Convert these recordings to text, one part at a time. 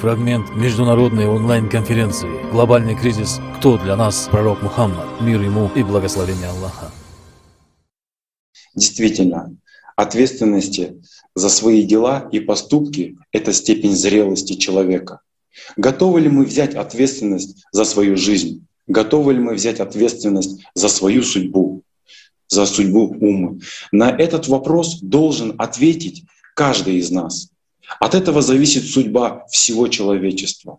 Фрагмент международной онлайн-конференции «Глобальный кризис. Кто для нас пророк Мухаммад? Мир ему и благословение Аллаха». Действительно, ответственности за свои дела и поступки — это степень зрелости человека. Готовы ли мы взять ответственность за свою жизнь? Готовы ли мы взять ответственность за свою судьбу, за судьбу умы? На этот вопрос должен ответить каждый из нас. От этого зависит судьба всего человечества.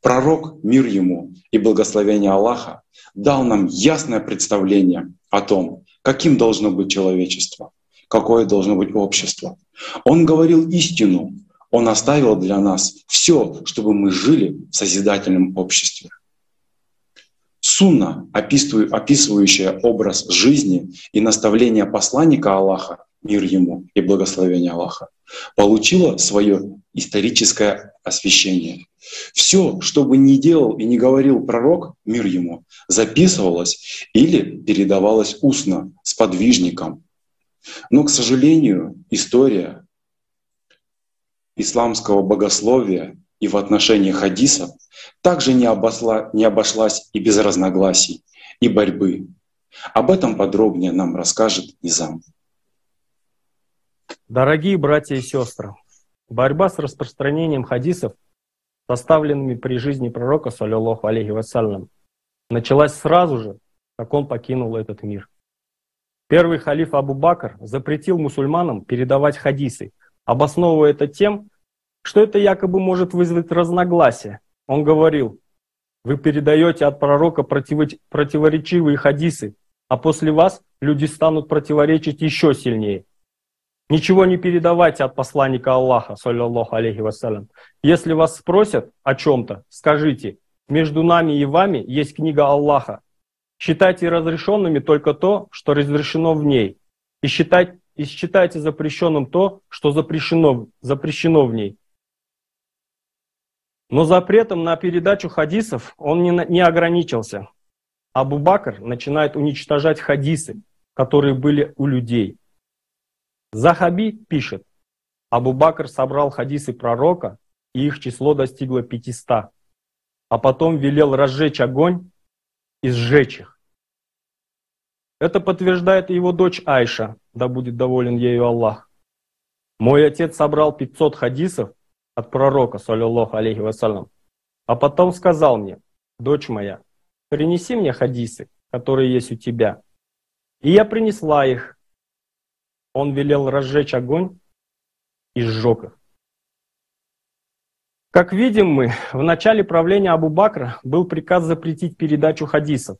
Пророк, мир ему и благословение Аллаха, дал нам ясное представление о том, каким должно быть человечество, какое должно быть общество. Он говорил истину, он оставил для нас все, чтобы мы жили в созидательном обществе. Сунна, описывающая образ жизни и наставление посланника Аллаха, мир ему и благословение Аллаха, получила свое историческое освящение. Все, что бы ни делал и не говорил пророк, мир ему, записывалось или передавалось устно, с подвижником. Но, к сожалению, история исламского богословия и в отношении хадисов также не, обосла, не обошлась и без разногласий и борьбы. Об этом подробнее нам расскажет Низам. Дорогие братья и сестры, борьба с распространением хадисов, составленными при жизни пророка, саллиллаху алейхи вассалям, началась сразу же, как он покинул этот мир. Первый халиф Абу Бакр запретил мусульманам передавать хадисы, обосновывая это тем, что это якобы может вызвать разногласия. Он говорил, вы передаете от пророка противоречивые хадисы, а после вас люди станут противоречить еще сильнее. Ничего не передавайте от посланника Аллаха, саллиллаху алейхи вассалям. Если вас спросят о чем-то, скажите, между нами и вами есть книга Аллаха. Считайте разрешенными только то, что разрешено в ней. И, считайте, и считайте запрещенным то, что запрещено, запрещено в ней. Но запретом на передачу хадисов он не, не ограничился. Абу Бакр начинает уничтожать хадисы, которые были у людей – Захаби пишет, Абу Бакр собрал хадисы пророка, и их число достигло 500, а потом велел разжечь огонь и сжечь их. Это подтверждает его дочь Айша, да будет доволен ею Аллах. Мой отец собрал 500 хадисов от пророка, саллиллаху алейхи вассалям, а потом сказал мне, дочь моя, принеси мне хадисы, которые есть у тебя. И я принесла их, он велел разжечь огонь и сжег их. Как видим мы, в начале правления Абу Бакра был приказ запретить передачу хадисов.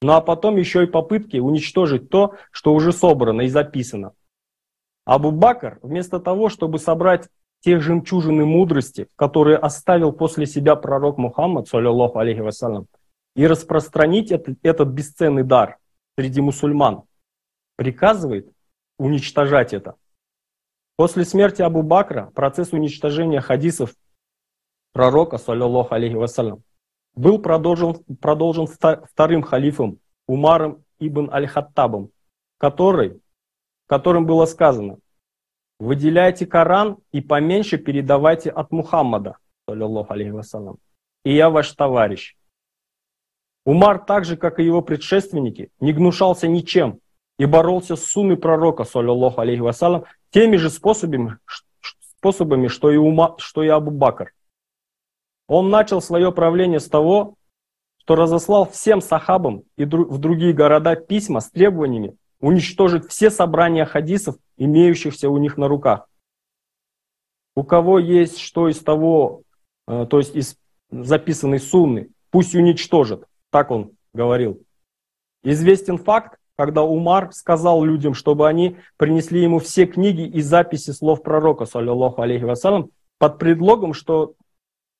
Ну а потом еще и попытки уничтожить то, что уже собрано и записано. Абу Бакр, вместо того, чтобы собрать те жемчужины мудрости, которые оставил после себя пророк Мухаммад, саллиллаху алейхи вассалям, и распространить этот, этот бесценный дар среди мусульман, приказывает уничтожать это. После смерти Абу Бакра процесс уничтожения хадисов пророка, саллиллаху алейхи вассалям, был продолжен, продолжен вторым халифом Умаром ибн Аль-Хаттабом, который, которым было сказано, выделяйте Коран и поменьше передавайте от Мухаммада, саллиллаху алейхи вассалям, и я ваш товарищ. Умар, так же, как и его предшественники, не гнушался ничем, и боролся с сунной пророка, саллиллаху алейхи вассалам, теми же способами, способами что, и Ума, что и Абу Бакр. Он начал свое правление с того, что разослал всем сахабам и в другие города письма с требованиями уничтожить все собрания хадисов, имеющихся у них на руках. У кого есть что из того, э, то есть из записанной сунны, пусть уничтожит. Так он говорил. Известен факт, когда Умар сказал людям, чтобы они принесли ему все книги и записи слов пророка, саллиллаху алейхи вассалам, под предлогом, что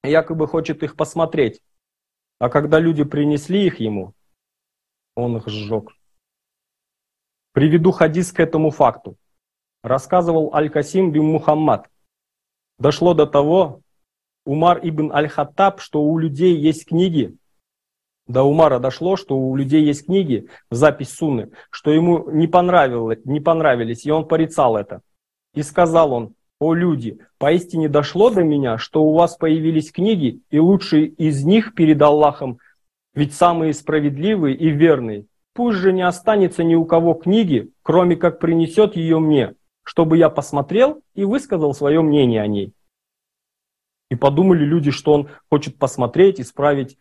якобы хочет их посмотреть. А когда люди принесли их ему, он их сжег. Приведу хадис к этому факту. Рассказывал Аль-Касим бин Мухаммад. Дошло до того, Умар ибн Аль-Хаттаб, что у людей есть книги, до Умара дошло, что у людей есть книги, запись Сунны, что ему не, понравилось, не понравились, и он порицал это. И сказал он, о люди, поистине дошло до меня, что у вас появились книги, и лучшие из них перед Аллахом, ведь самые справедливые и верные. Пусть же не останется ни у кого книги, кроме как принесет ее мне, чтобы я посмотрел и высказал свое мнение о ней. И подумали люди, что он хочет посмотреть, исправить,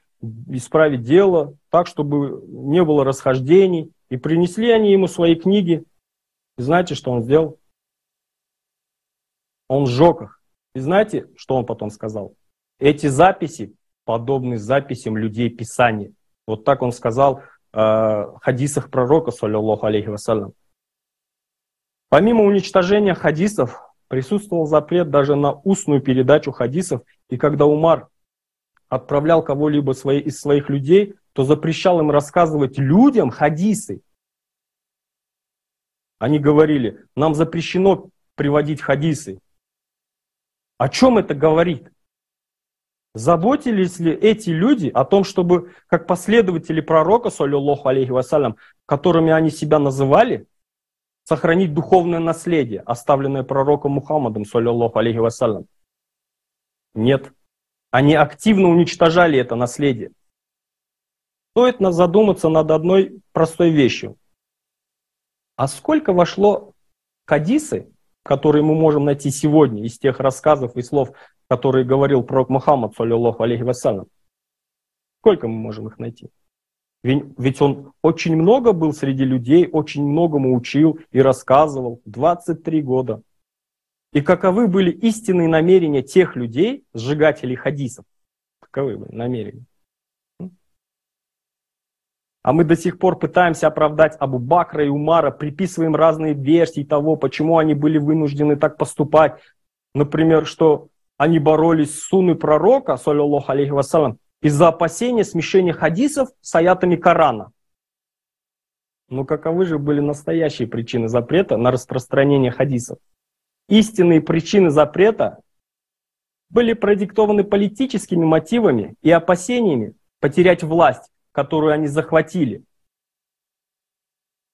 исправить дело так, чтобы не было расхождений. И принесли они ему свои книги. И знаете, что он сделал? Он сжег их. И знаете, что он потом сказал? Эти записи подобны записям людей Писания. Вот так он сказал э, в хадисах пророка, саллиллаху алейхи вассалям. Помимо уничтожения хадисов, присутствовал запрет даже на устную передачу хадисов. И когда Умар отправлял кого-либо свои, из своих людей, то запрещал им рассказывать людям хадисы. Они говорили, нам запрещено приводить хадисы. О чем это говорит? Заботились ли эти люди о том, чтобы, как последователи пророка, саллиллаху алейхи вассалям, которыми они себя называли, сохранить духовное наследие, оставленное пророком Мухаммадом, саллиллаху алейхи вассалям? Нет. Они активно уничтожали это наследие. Стоит нас задуматься над одной простой вещью. А сколько вошло хадисы которые мы можем найти сегодня из тех рассказов и слов, которые говорил пророк Мухаммад, саллиллаху алейхи вассалям. Сколько мы можем их найти? Ведь он очень много был среди людей, очень многому учил и рассказывал. 23 года. И каковы были истинные намерения тех людей, сжигателей хадисов? Каковы были намерения? А мы до сих пор пытаемся оправдать Абу Бакра и Умара, приписываем разные версии того, почему они были вынуждены так поступать. Например, что они боролись с сунной пророка, саллиллаху алейхи вассалам, из-за опасения смешения хадисов с аятами Корана. Но каковы же были настоящие причины запрета на распространение хадисов? Истинные причины запрета были продиктованы политическими мотивами и опасениями потерять власть которую они захватили.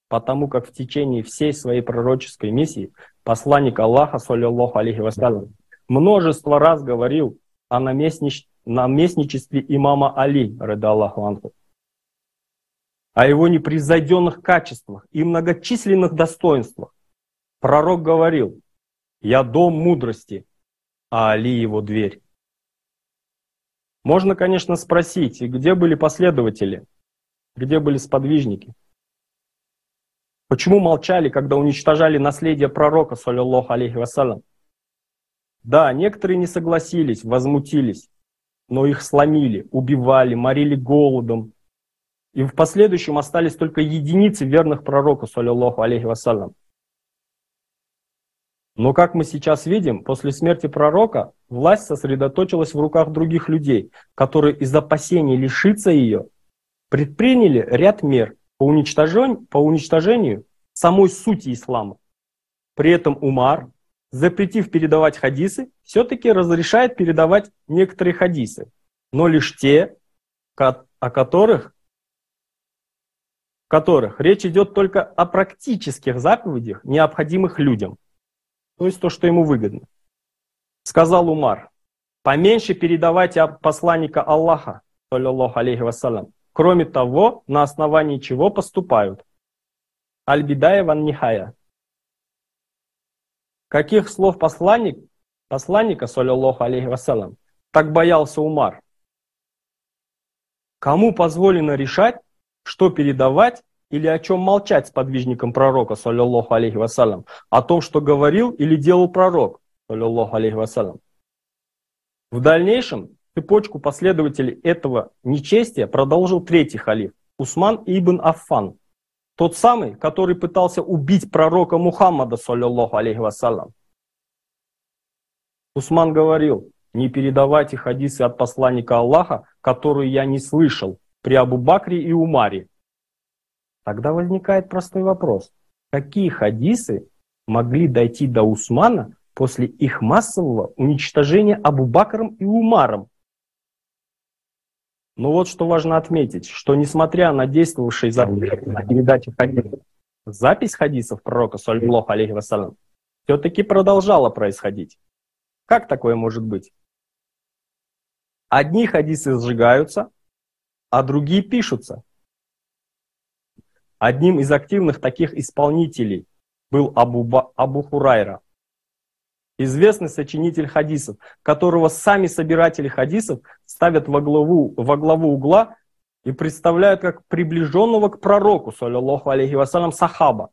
Потому как в течение всей своей пророческой миссии посланник Аллаха, саллиллаху алейхи вассалям, множество раз говорил о наместнич... наместничестве имама Али, рада Аллаху анху, о его непревзойденных качествах и многочисленных достоинствах. Пророк говорил, «Я дом мудрости, а Али его дверь». Можно, конечно, спросить, где были последователи, где были сподвижники? Почему молчали, когда уничтожали наследие пророка, саллиллаху алейхи вассалям? Да, некоторые не согласились, возмутились, но их сломили, убивали, морили голодом. И в последующем остались только единицы верных пророка, саллиллаху алейхи вассалям. Но как мы сейчас видим, после смерти пророка власть сосредоточилась в руках других людей, которые из опасений лишиться ее предприняли ряд мер по уничтожению, по уничтожению самой сути ислама. При этом Умар, запретив передавать хадисы, все-таки разрешает передавать некоторые хадисы, но лишь те, о которых, которых речь идет только о практических заповедях, необходимых людям – то есть то, что ему выгодно. Сказал Умар, поменьше передавайте посланника Аллаха, саллиллаху алейхи вассалям, кроме того, на основании чего поступают. Аль-Бидая ван Нихая. Каких слов посланник, посланника, саллиллаху алейхи вассалям, так боялся Умар? Кому позволено решать, что передавать или о чем молчать с подвижником пророка, саллиллаху алейхи вассалям, о том, что говорил или делал пророк, саллиллаху алейхи вассалям. В дальнейшем цепочку последователей этого нечестия продолжил третий халиф, Усман ибн Аффан, тот самый, который пытался убить пророка Мухаммада, саллиллаху алейхи вассалям. Усман говорил, не передавайте хадисы от посланника Аллаха, которые я не слышал при Абу Бакре и Умаре, Тогда возникает простой вопрос. Какие хадисы могли дойти до Усмана после их массового уничтожения Абу-Бакром и Умаром? Но вот что важно отметить, что несмотря на действовавший запрет на передачу хадисов, запись хадисов пророка, саллиллаху алейхи вассалям, все-таки продолжало происходить. Как такое может быть? Одни хадисы сжигаются, а другие пишутся. Одним из активных таких исполнителей был Абу, Абу Хурайра, известный сочинитель хадисов, которого сами собиратели хадисов ставят во главу, во главу угла и представляют как приближенного к пророку, саллиллаху алейхи вассалям, сахаба.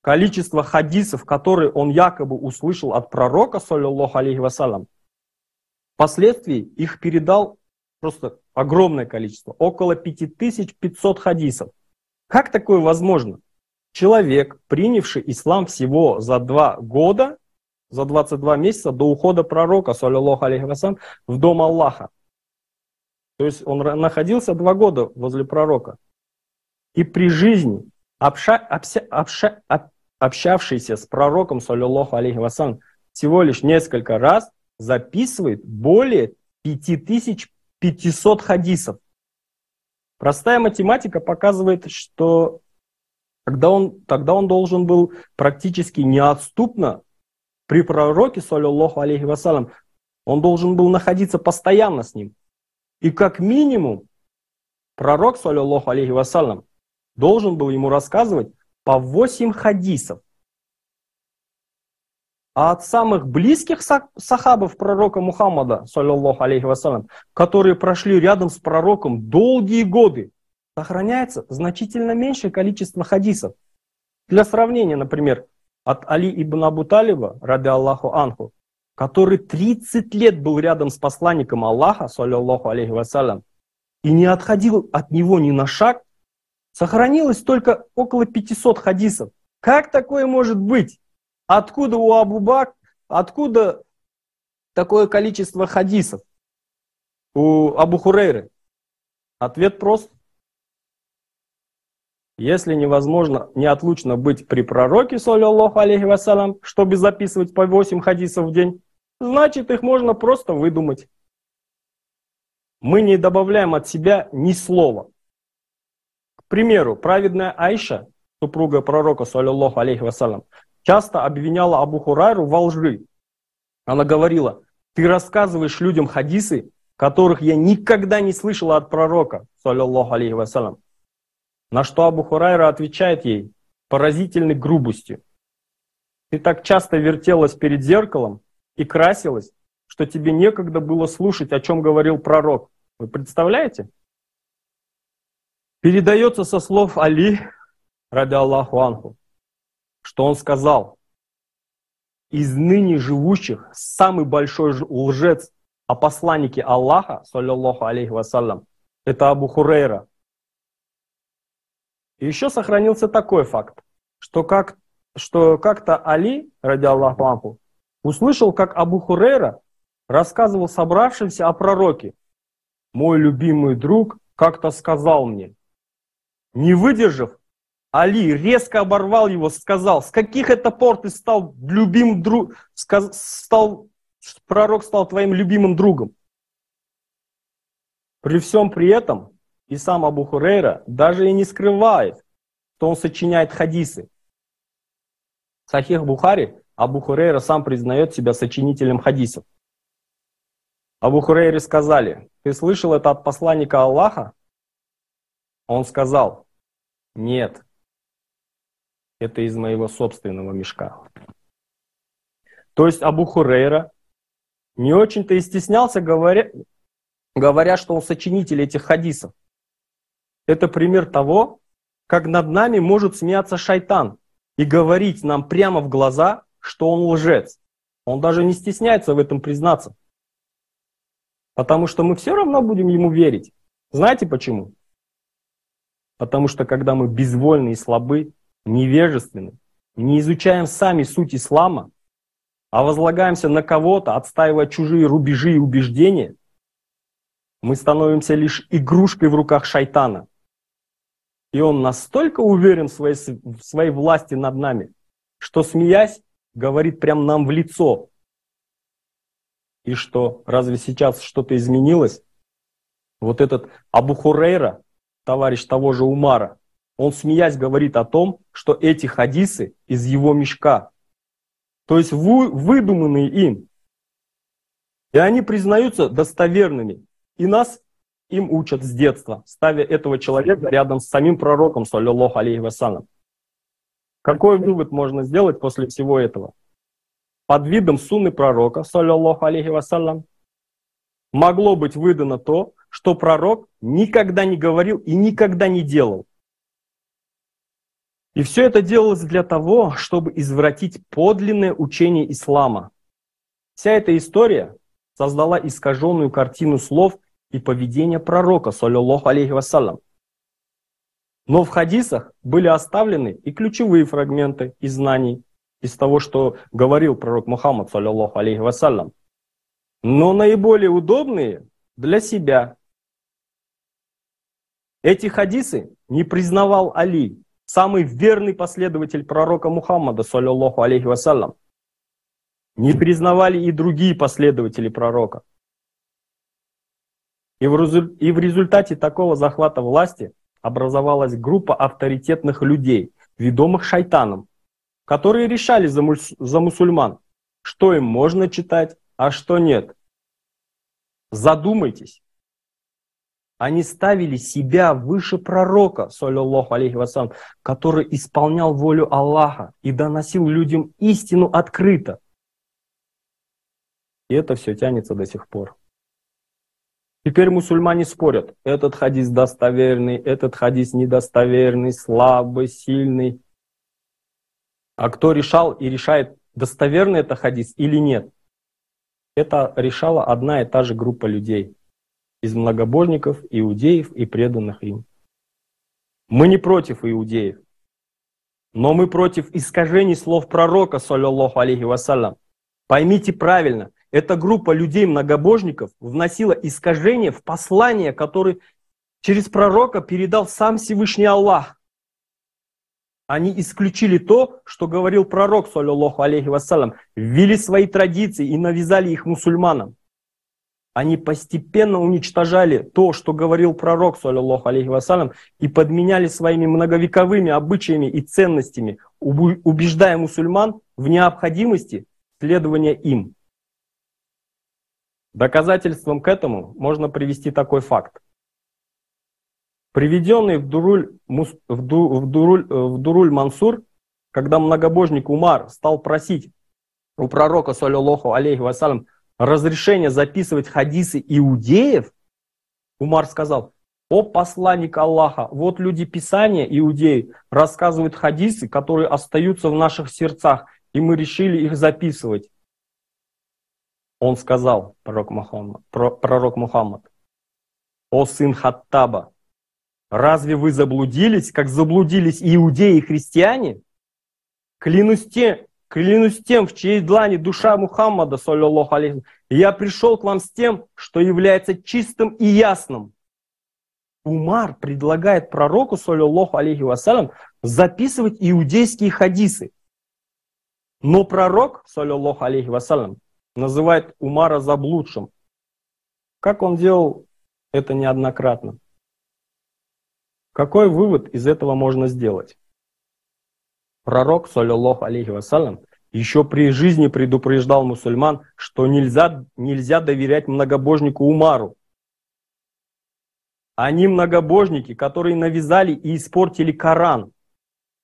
Количество хадисов, которые он якобы услышал от пророка, саллиллаху алейхи вассалям, впоследствии их передал просто огромное количество, около 5500 хадисов. Как такое возможно? Человек, принявший ислам всего за два года, за 22 месяца до ухода пророка, саллиллаху алейхи вассалям, в дом Аллаха. То есть он находился два года возле пророка. И при жизни, обша, обся, обша, об, общавшийся с пророком, саллиллаху алейхи вассалям, всего лишь несколько раз записывает более 5500 хадисов. Простая математика показывает, что тогда он, тогда он должен был практически неотступно при пророке, саллиллаху алейхи вассалям, он должен был находиться постоянно с ним. И как минимум, пророк, саллиллаху алейхи вассалям, должен был ему рассказывать по 8 хадисов. А от самых близких сахабов пророка Мухаммада, саллиллаху алейхи вассалям, которые прошли рядом с пророком долгие годы, сохраняется значительно меньшее количество хадисов. Для сравнения, например, от Али ибн Абу Талиба, ради Аллаху Анху, который 30 лет был рядом с посланником Аллаха, саллиллаху алейхи вассалям, и не отходил от него ни на шаг, сохранилось только около 500 хадисов. Как такое может быть? Откуда у Абу Бак, откуда такое количество хадисов у Абу Хурейры? Ответ прост. Если невозможно неотлучно быть при пророке, саллиллаху алейхи вассалям, чтобы записывать по 8 хадисов в день, значит их можно просто выдумать. Мы не добавляем от себя ни слова. К примеру, праведная Айша, супруга пророка, саллиллаху алейхи вассалям, часто обвиняла Абу Хурайру во лжи. Она говорила, ты рассказываешь людям хадисы, которых я никогда не слышала от пророка, саллиллаху алейхи вассалям. На что Абу Хурайра отвечает ей поразительной грубостью. Ты так часто вертелась перед зеркалом, и красилась, что тебе некогда было слушать, о чем говорил пророк. Вы представляете? Передается со слов Али, ради Аллаху Анху, что он сказал, из ныне живущих самый большой лжец о посланнике Аллаха, саллиллаху алейхи вассалям, это Абу Хурейра. И еще сохранился такой факт, что, как, что как-то Али, ради Аллаху Анху, услышал, как Абу Хурейра рассказывал собравшимся о пророке. Мой любимый друг как-то сказал мне. Не выдержав, Али резко оборвал его, сказал, с каких это пор ты стал любимым другом, стал, пророк стал твоим любимым другом. При всем при этом и сам Абу Хурейра даже и не скрывает, что он сочиняет хадисы. Сахих Бухари Абу Хурейра сам признает себя сочинителем хадисов. Абу Хурейре сказали, ты слышал это от посланника Аллаха? Он сказал, нет, это из моего собственного мешка. То есть Абу Хурейра не очень-то и стеснялся, говоря, говоря, что он сочинитель этих хадисов. Это пример того, как над нами может смеяться шайтан и говорить нам прямо в глаза, что он лжец. Он даже не стесняется в этом признаться. Потому что мы все равно будем ему верить. Знаете почему? Потому что когда мы безвольны и слабы, невежественны, не изучаем сами суть ислама, а возлагаемся на кого-то, отстаивая чужие рубежи и убеждения, мы становимся лишь игрушкой в руках шайтана. И он настолько уверен в своей, в своей власти над нами, что, смеясь, говорит прям нам в лицо. И что, разве сейчас что-то изменилось? Вот этот Абу Хурейра, товарищ того же Умара, он, смеясь, говорит о том, что эти хадисы из его мешка, то есть вы, выдуманные им. И они признаются достоверными. И нас им учат с детства, ставя этого человека рядом с самим пророком, саллиллаху алейхи вассалям. Какой вывод можно сделать после всего этого? Под видом сунны пророка, саллиллаху алейхи вассалям, могло быть выдано то, что пророк никогда не говорил и никогда не делал. И все это делалось для того, чтобы извратить подлинное учение ислама. Вся эта история создала искаженную картину слов и поведения пророка, саллиллаху алейхи вассалям. Но в хадисах были оставлены и ключевые фрагменты из знаний, из того, что говорил пророк Мухаммад, саллиллаху алейхи вассалям. Но наиболее удобные для себя. Эти хадисы не признавал Али, самый верный последователь пророка Мухаммада, саллиллаху алейхи вассалям. Не признавали и другие последователи пророка. И в, и в результате такого захвата власти образовалась группа авторитетных людей, ведомых шайтаном, которые решали за, мус за мусульман, что им можно читать, а что нет. Задумайтесь. Они ставили себя выше пророка, саллиллаху алейхи вассалам, который исполнял волю Аллаха и доносил людям истину открыто. И это все тянется до сих пор. Теперь мусульмане спорят, этот хадис достоверный, этот хадис недостоверный, слабый, сильный. А кто решал и решает, достоверный это хадис или нет? Это решала одна и та же группа людей из многобожников, иудеев и преданных им. Мы не против иудеев, но мы против искажений слов пророка, саллиллаху алейхи вассалям. Поймите правильно, эта группа людей-многобожников вносила искажения в послание, которое через пророка передал сам Всевышний Аллах. Они исключили то, что говорил пророк, саллиллаху алейхи вассалям, ввели свои традиции и навязали их мусульманам. Они постепенно уничтожали то, что говорил пророк, саллиллаху алейхи вассалям, и подменяли своими многовековыми обычаями и ценностями, убеждая мусульман в необходимости следования им. Доказательством к этому можно привести такой факт. Приведенный в Дуруль, в, Ду, в, Дуруль, в Дуруль Мансур, когда многобожник Умар стал просить у пророка, саллиллаху алейхи вассалям, разрешение записывать хадисы иудеев, Умар сказал, о посланник Аллаха, вот люди Писания, иудеи, рассказывают хадисы, которые остаются в наших сердцах, и мы решили их записывать. Он сказал, пророк Мухаммад, пророк Мухаммад, «О сын Хаттаба, разве вы заблудились, как заблудились иудеи и христиане? Клянусь тем, клянусь тем, в чьей длани душа Мухаммада, саллиллаху алейхи, я пришел к вам с тем, что является чистым и ясным». Умар предлагает пророку, саллиллаху алейхи вассалям, записывать иудейские хадисы. Но пророк, саллиллаху алейхи вассалям, называет Умара заблудшим. Как он делал это неоднократно? Какой вывод из этого можно сделать? Пророк, саллиллаху алейхи вассалям, еще при жизни предупреждал мусульман, что нельзя, нельзя доверять многобожнику Умару. Они многобожники, которые навязали и испортили Коран.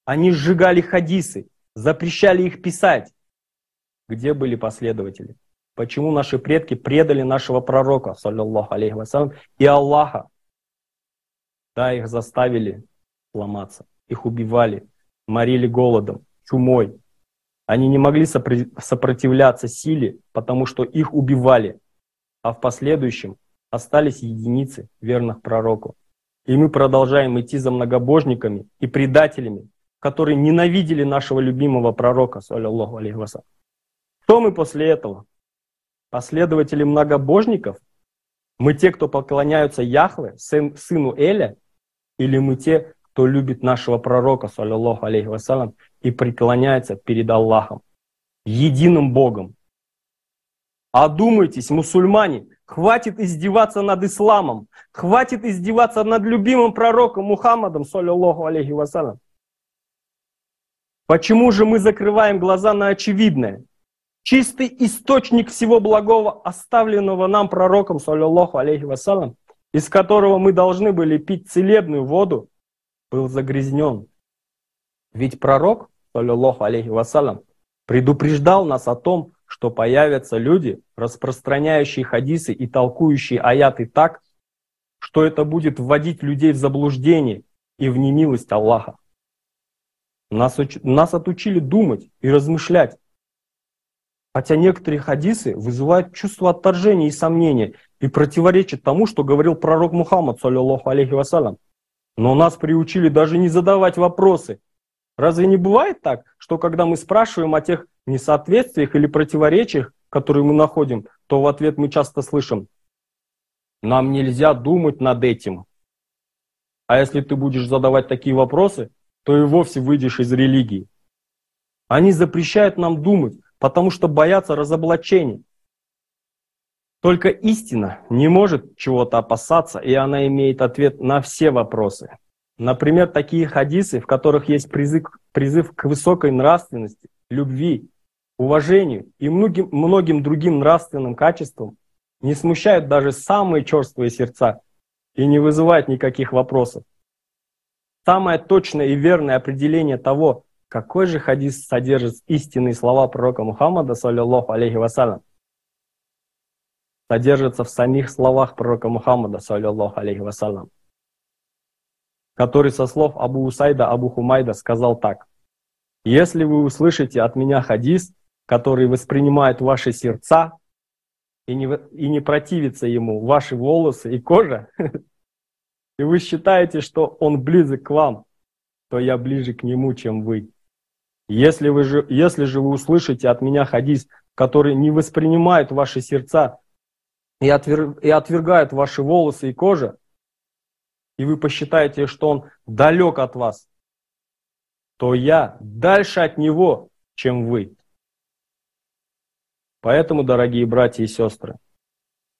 Они сжигали хадисы, запрещали их писать. Где были последователи? Почему наши предки предали нашего пророка, саллиллаху алейхи вассалям, и Аллаха? Да, их заставили ломаться, их убивали, морили голодом, чумой. Они не могли сопротивляться силе, потому что их убивали, а в последующем остались единицы верных пророку. И мы продолжаем идти за многобожниками и предателями, которые ненавидели нашего любимого пророка, саллиллаху алейхи. Кто мы после этого? Последователи многобожников? Мы те, кто поклоняются Яхве, сын, сыну Эля? Или мы те, кто любит нашего пророка, саллиллаху алейхи вассалям, и преклоняется перед Аллахом, единым Богом? Одумайтесь, мусульмане, Хватит издеваться над исламом. Хватит издеваться над любимым пророком Мухаммадом, саллиллаху алейхи вассалям. Почему же мы закрываем глаза на очевидное? Чистый источник всего благого, оставленного нам пророком, саллиллаху алейхи вассалям, из которого мы должны были пить целебную воду, был загрязнен. Ведь пророк, саллиллаху алейхи вассалям, предупреждал нас о том, что появятся люди, распространяющие хадисы и толкующие аяты так, что это будет вводить людей в заблуждение и в немилость Аллаха. Нас, уч... нас отучили думать и размышлять. Хотя некоторые хадисы вызывают чувство отторжения и сомнения и противоречат тому, что говорил пророк Мухаммад, саллиллаху алейхи вассалям. Но нас приучили даже не задавать вопросы. Разве не бывает так, что когда мы спрашиваем о тех несоответствиях или противоречиях, которые мы находим, то в ответ мы часто слышим «нам нельзя думать над этим». А если ты будешь задавать такие вопросы, то и вовсе выйдешь из религии. Они запрещают нам думать, потому что боятся разоблачения. Только истина не может чего-то опасаться, и она имеет ответ на все вопросы. Например, такие хадисы, в которых есть призыв, призыв к высокой нравственности, любви, уважению и многим, многим другим нравственным качествам, не смущают даже самые черствые сердца и не вызывают никаких вопросов. Самое точное и верное определение того, какой же хадис содержит истинные слова пророка Мухаммада, саллиллаху алейхи вассалям, содержится в самих словах пророка Мухаммада, саллиллаху алейхи вассалям, который со слов Абу Усайда Абу Хумайда сказал так. Если вы услышите от меня хадис, который воспринимает ваши сердца и не, и не противится ему ваши волосы и кожа, и вы считаете, что он близок к вам, то я ближе к нему, чем вы. Если, вы же, если же вы услышите от меня хадис, который не воспринимает ваши сердца и, отвер, и отвергает ваши волосы и кожа, и вы посчитаете, что он далек от вас, то я дальше от него, чем вы. Поэтому, дорогие братья и сестры,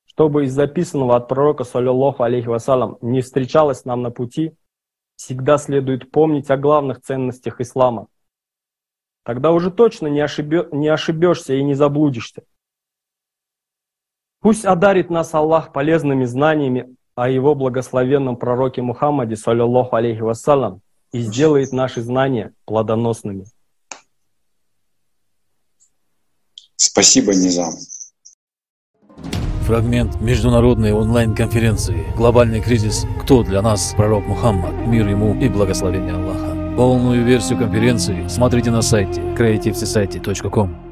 чтобы из записанного от пророка, саллиллаху алейхи вассалям, не встречалось нам на пути, всегда следует помнить о главных ценностях ислама. Тогда уже точно не, ошибе, не ошибешься и не заблудишься. Пусть одарит нас Аллах полезными знаниями о Его благословенном пророке Мухаммаде, саллиллаху алейхи вассалям, и сделает наши знания плодоносными. Спасибо, Низам. Фрагмент международной онлайн-конференции «Глобальный кризис. Кто для нас пророк Мухаммад? Мир ему и благословение Аллаха». Полную версию конференции смотрите на сайте creativesociety.com.